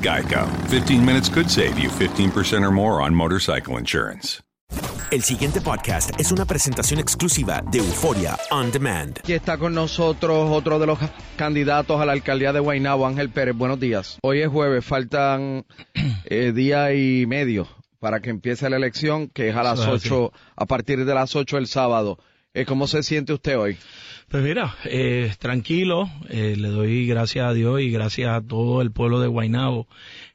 Geico. 15 minutes could save you 15% or more on motorcycle insurance. El siguiente podcast es una presentación exclusiva de Euforia On Demand. Aquí está con nosotros otro de los candidatos a la alcaldía de Guaynabo, Ángel Pérez. Buenos días. Hoy es jueves, faltan eh, día y medio para que empiece la elección, que es a las Eso es 8, a partir de las 8 el sábado. Eh, ¿Cómo se siente usted hoy? Pues mira, eh, tranquilo, eh, le doy gracias a Dios y gracias a todo el pueblo de Guaynabo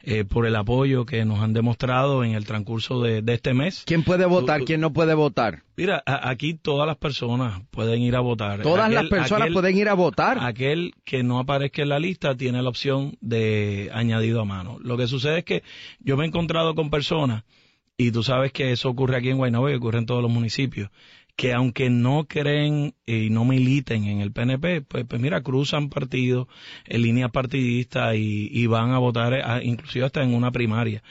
eh, por el apoyo que nos han demostrado en el transcurso de, de este mes. ¿Quién puede votar? ¿Quién no puede votar? Mira, a- aquí todas las personas pueden ir a votar. Todas Aquel- las personas aquel- pueden ir a votar. Aquel que no aparezca en la lista tiene la opción de añadido a mano. Lo que sucede es que yo me he encontrado con personas, y tú sabes que eso ocurre aquí en Guaynabo y ocurre en todos los municipios, que aunque no creen y no militen en el PNP, pues, pues mira, cruzan partidos en línea partidista y, y van a votar, a- inclusive hasta en una primaria.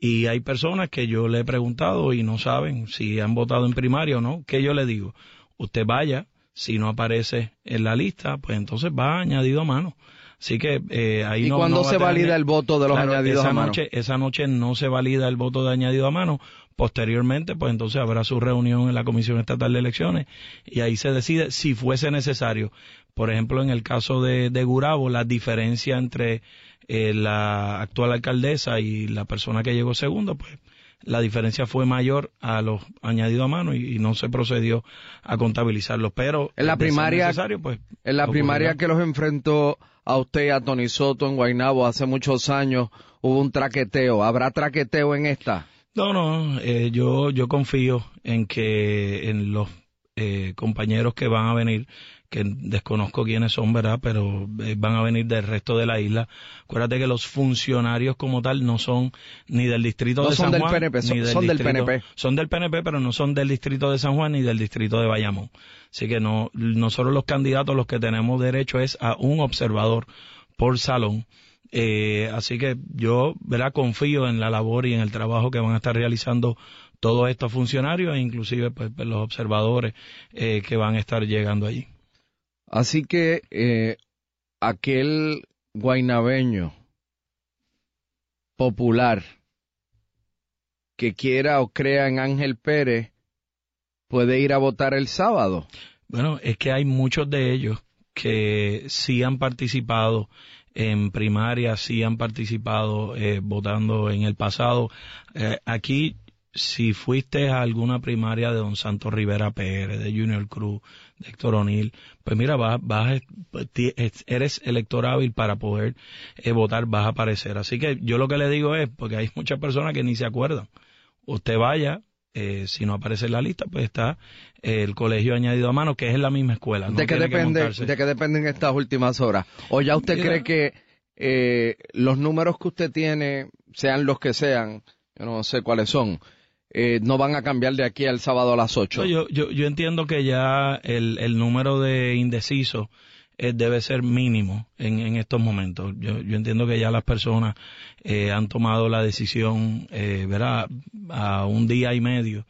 Y hay personas que yo le he preguntado y no saben si han votado en primaria o no. ¿Qué yo le digo? Usted vaya, si no aparece en la lista, pues entonces va añadido a mano. Así que eh, ahí ¿Y no, cuándo no va se valida el voto de los Claro, añadidos esa a mano? Noche, esa noche no se valida el voto de añadido a mano. Posteriormente, pues entonces habrá su reunión en la Comisión Estatal de Elecciones y ahí se decide si fuese necesario. Por ejemplo, en el caso de, de Gurabo, la diferencia entre eh, la actual alcaldesa y la persona que llegó segundo, pues la diferencia fue mayor a los añadidos a mano y, y no se procedió a contabilizarlos. Pero En la primaria, necesario, pues, en la primaria que los enfrentó a usted y a Tony Soto en Guaynabo hace muchos años, hubo un traqueteo. ¿Habrá traqueteo en esta? No, no, eh, yo, yo confío en que en los eh, compañeros que van a venir, que desconozco quiénes son, ¿verdad? Pero eh, van a venir del resto de la isla. Acuérdate que los funcionarios como tal no son ni del distrito No de son San del Juan, PNP, son- ni son del distrito- PNP. Son del PNP, pero no son del distrito de San Juan ni del distrito de Bayamón. Así que no, nosotros los candidatos los que tenemos derecho es a un observador por salón. Eh, así que yo, ¿verdad? Confío en la labor y en el trabajo que van a estar realizando todos estos funcionarios e inclusive pues, pues, los observadores eh, que van a estar llegando allí. Así que eh, aquel guaynabeño popular que quiera o crea en Ángel Pérez puede ir a votar el sábado. Bueno, es que hay muchos de ellos que sí han participado en primaria sí han participado eh, votando en el pasado. Eh, aquí, si fuiste a alguna primaria de Don Santos Rivera Pérez, de Junior Cruz, de Héctor O'Neill, pues mira, vas, vas, eres elector hábil para poder eh, votar, vas a aparecer. Así que yo lo que le digo es, porque hay muchas personas que ni se acuerdan, usted vaya, eh, si no aparece en la lista, pues está el colegio añadido a mano, que es la misma escuela. ¿De, qué depende, ¿De qué dependen estas últimas horas? ¿O ya usted cree que eh, los números que usted tiene, sean los que sean, yo no sé cuáles son, eh, no van a cambiar de aquí al sábado a las 8? Yo, yo, yo entiendo que ya el, el número de indecisos eh, debe ser mínimo en, en estos momentos. Yo, yo, entiendo que ya las personas eh, han tomado la decisión, eh, ¿verdad? A un día y medio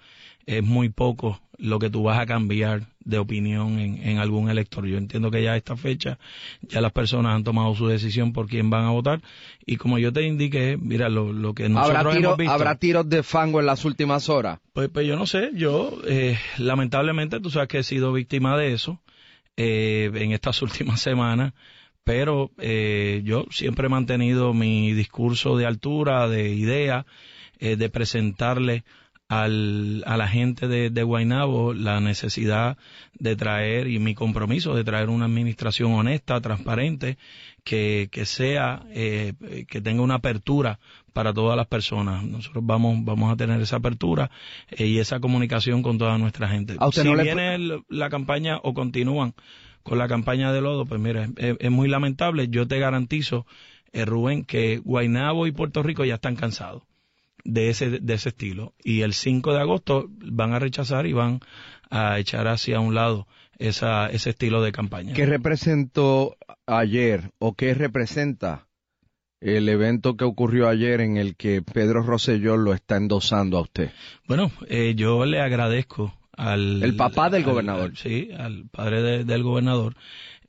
es muy poco lo que tú vas a cambiar de opinión en, en, algún elector. Yo entiendo que ya a esta fecha ya las personas han tomado su decisión por quién van a votar y como yo te indiqué, mira, lo, lo que nosotros ¿Habrá, hemos visto... ¿Habrá tiros de fango en las últimas horas? Pues, pues yo no sé, yo eh, lamentablemente tú sabes que he sido víctima de eso eh, en estas últimas semanas, pero eh, yo siempre he mantenido mi discurso de altura, de idea, eh, de presentarle al, a la gente de, de Guaynabo la necesidad de traer y mi compromiso de traer una administración honesta, transparente, que, que sea, eh, que tenga una apertura para todas las personas. Nosotros vamos, vamos a tener esa apertura eh, y esa comunicación con toda nuestra gente. si viene la campaña o continúan con la campaña de lodo, pues mira, es, muy lamentable. Yo te garantizo, eh, Rubén, que Guaynabo y Puerto Rico ya están cansados de ese, de ese estilo. Y el 5 de agosto van a rechazar y van a echar hacia un lado esa, ese estilo de campaña. ¿Qué representó ayer o qué representa el evento que ocurrió ayer en el que Pedro Rosselló lo está endosando a usted? Bueno, eh, yo le agradezco al... El papá del gobernador. sí, al padre del gobernador,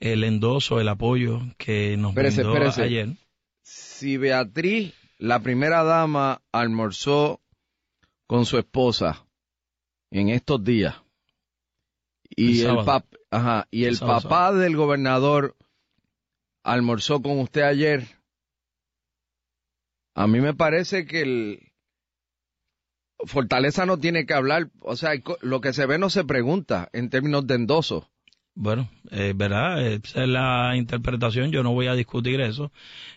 el endoso, el apoyo que nos brindó ayer. Si Beatriz, la primera dama, almorzó con su esposa en estos días, y el, ajá, y el, papá del gobernador almorzó con usted ayer, a mí me parece que el Fortaleza no tiene que hablar, o sea, lo que se ve no se pregunta en términos de endoso. Bueno, eh, verdad, esa es la interpretación, yo no voy a discutir eso.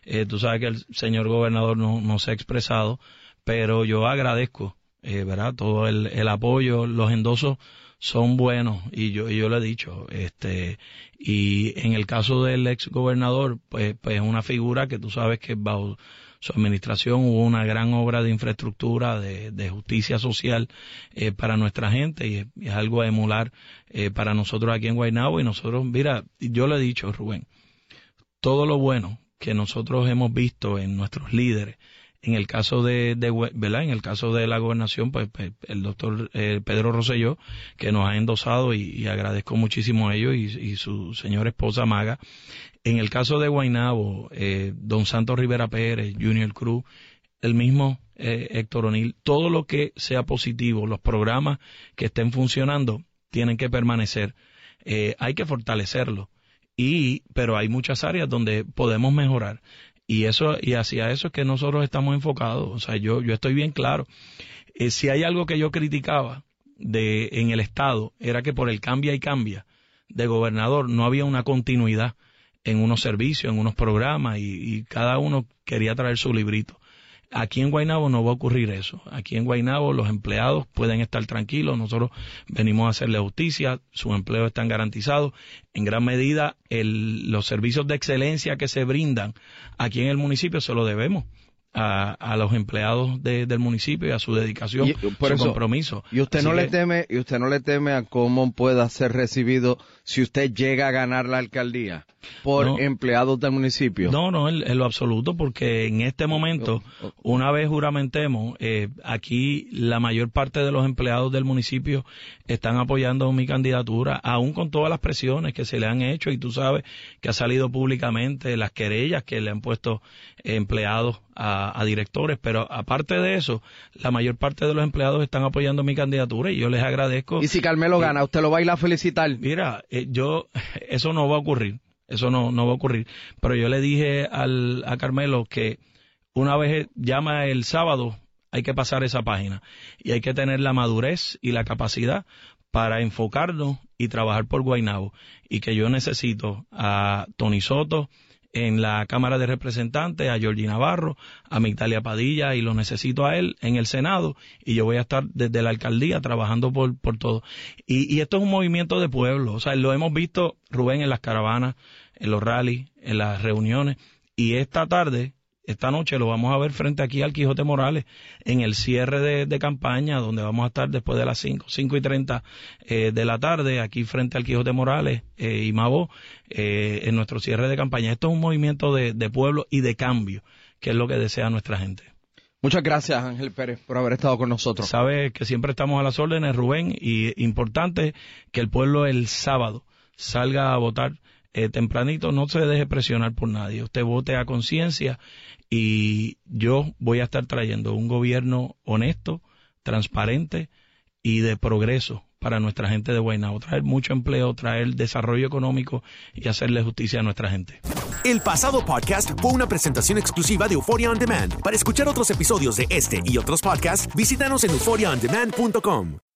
Eh, tú sabes que el señor gobernador no, no se ha expresado, pero yo agradezco, eh, verdad, todo el, el apoyo, los endosos son buenos y yo, yo lo he dicho, este, y en el caso del ex gobernador, pues, pues es una figura que tú sabes que bajo su administración hubo una gran obra de infraestructura, de, justicia social eh, para nuestra gente y es, algo a emular eh, para nosotros aquí en Guaynabo. Y nosotros, mira, yo le he dicho, Rubén, todo lo bueno que nosotros hemos visto en nuestros líderes, en el caso de, ¿verdad? En el caso de la gobernación, pues, pues el doctor eh, Pedro Rosselló, que nos ha endosado y, agradezco muchísimo a ellos y, su señora esposa Maga. En el caso de Guainabo, eh, don Santos Rivera Pérez, Junior Cruz, el mismo eh, Héctor O'Neill, todo lo que sea positivo, los programas que estén funcionando, tienen que permanecer. Eh, hay que fortalecerlo. Y, pero hay muchas áreas donde podemos mejorar. Y eso, y hacia eso es que nosotros estamos enfocados. O sea, yo, yo estoy bien claro. Eh, si hay algo que yo criticaba de, en el Estado, era que por el cambia y cambia de gobernador no había una continuidad en unos servicios, en unos programas, y, y cada uno quería traer su librito. Aquí en Guaynabo no va a ocurrir eso. Aquí en Guaynabo los empleados pueden estar tranquilos. Nosotros venimos a hacerle justicia. Sus empleos están garantizados. En gran medida, el, los servicios de excelencia que se brindan aquí en el municipio se lo debemos a, a los empleados de, del municipio y a su dedicación, y, su compromiso. Y usted no le teme, y usted no le teme a cómo pueda ser recibido si usted llega a ganar la alcaldía por empleados del municipio. No, no, en, lo absoluto, porque en este momento, oh, oh. una vez juramentemos, eh, aquí la mayor parte de los empleados del municipio están apoyando mi candidatura, aún con todas las presiones que se le han hecho y tú sabes que ha salido públicamente las querellas que le han puesto empleados a, directores, pero aparte de eso, la mayor parte de los empleados están apoyando mi candidatura y yo les agradezco. Y si Carmelo gana, ¿usted lo va a ir a felicitar? Mira, eh, yo, eso no va a ocurrir. Eso no, no va a ocurrir. Pero yo le dije al, a Carmelo que una vez llama el sábado, hay que pasar esa página y hay que tener la madurez y la capacidad para enfocarnos y trabajar por Guaynabo. Y que yo necesito a Tony Soto, en la Cámara de Representantes, a Georgie Navarro, a Migdalia Padilla, y lo necesito a él en el Senado, y yo voy a estar desde la alcaldía trabajando por, por todo. Y, y esto es un movimiento de pueblo, o sea, lo hemos visto, Rubén, en las caravanas, en los rallies, en las reuniones, y esta tarde esta noche lo vamos a ver frente aquí al Quijote Morales en el cierre de, campaña, donde vamos a estar después de las 5, 5 y 30 eh, de la tarde, aquí frente al Quijote Morales eh, y Mabo, eh, en nuestro cierre de campaña. Esto es un movimiento de, de pueblo y de cambio, que es lo que desea nuestra gente. Muchas gracias, Ángel Pérez, por haber estado con nosotros. Sabe que siempre estamos a las órdenes, Rubén, y importante que el pueblo el sábado salga a votar eh, tempranito, no se deje presionar por nadie. Usted vote a conciencia y yo voy a estar trayendo un gobierno honesto, transparente y de progreso para nuestra gente de Guaynabo, traer mucho empleo, traer desarrollo económico y hacerle justicia a nuestra gente. El pasado podcast fue una presentación exclusiva de Euphoria On Demand. Para escuchar otros episodios de este y otros podcasts, visítanos en euphoriaondemand.com.